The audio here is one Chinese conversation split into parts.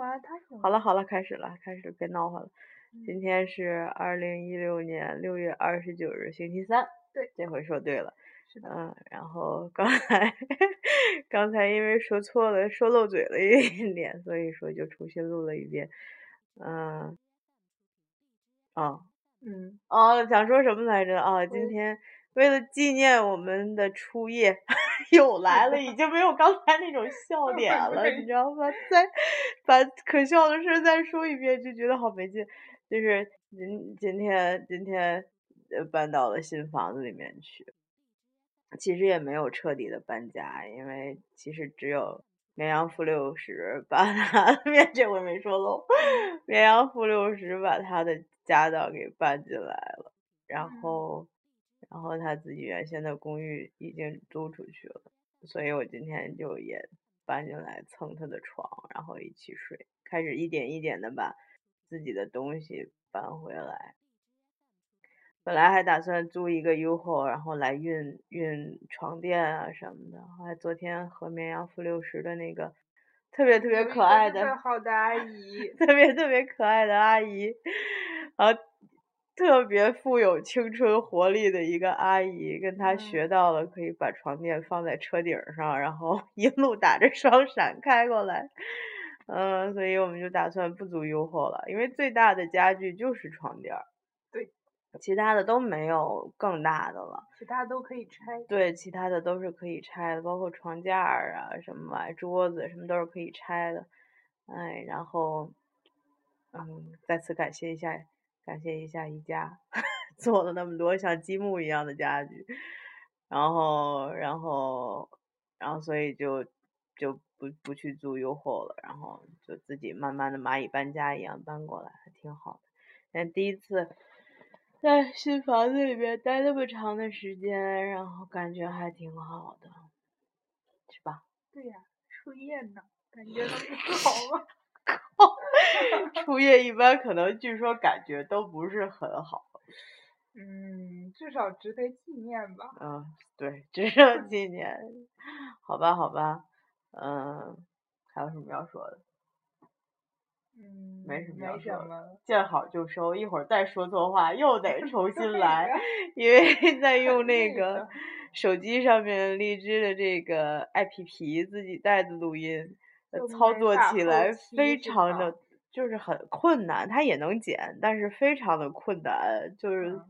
啊，他有。好了好了，开始了，开始别闹腾了。今天是二零一六年六月二十九日，星期三。对，这回说对了。是的。嗯，然后刚才 刚才因为说错了，说漏嘴了一点，所以说就重新录了一遍。嗯。哦。嗯。哦，想说什么来着哦？今天。为了纪念我们的初夜，又来了，已经没有刚才那种笑点了，你知道吗？再把可笑的事再说一遍，就觉得好没劲。就是今今天今天搬到了新房子里面去，其实也没有彻底的搬家，因为其实只有绵阳负六十把他 面这回没说漏，绵阳负六十把他的家当给搬进来了，然后。然后他自己原先的公寓已经租出去了，所以我今天就也搬进来蹭他的床，然后一起睡，开始一点一点的把自己的东西搬回来。本来还打算租一个 UFO，然后来运运床垫啊什么的。后来昨天和绵阳负六十的那个特别特别可爱的好的阿姨，特别特别可爱的阿姨，然后。特别富有青春活力的一个阿姨，跟她学到了可以把床垫放在车顶上，然后一路打着双闪开过来。嗯，所以我们就打算不租 UFO 了，因为最大的家具就是床垫。对。其他的都没有更大的了。其他都可以拆。对，其他的都是可以拆的，包括床架啊什么桌子什么都是可以拆的。哎，然后，嗯，再次感谢一下。感谢一下宜家 做了那么多像积木一样的家具，然后，然后，然后，所以就就不不去租优厚了，然后就自己慢慢的蚂蚁搬家一样搬过来，还挺好的。但第一次在新房子里面待那么长的时间，然后感觉还挺好的，是吧？对呀，初夜呢，感觉都不 好吗？初夜一般可能据说感觉都不是很好。嗯，至少值得纪念吧。嗯，对，值得纪念。好吧，好吧，嗯，还有什么要说的？嗯，没什么要说的。见好就收，一会儿再说错话又得 重新来，因为在用那个手机上面荔枝的这个 APP 自己带的录音。操作起来非常的，就是很困难，它也能剪，但是非常的困难，就是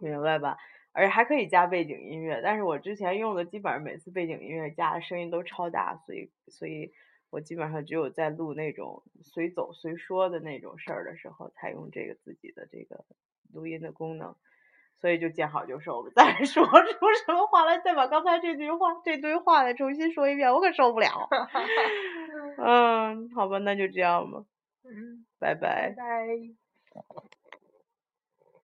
明白吧？而且还可以加背景音乐，但是我之前用的基本上每次背景音乐加的声音都超大，所以所以我基本上只有在录那种随走随说的那种事儿的时候，才用这个自己的这个录音的功能。所以就见好就收，再说出什么话来，再把刚才这句话、这堆话再重新说一遍，我可受不了。嗯，好吧，那就这样吧。嗯，拜拜。拜拜。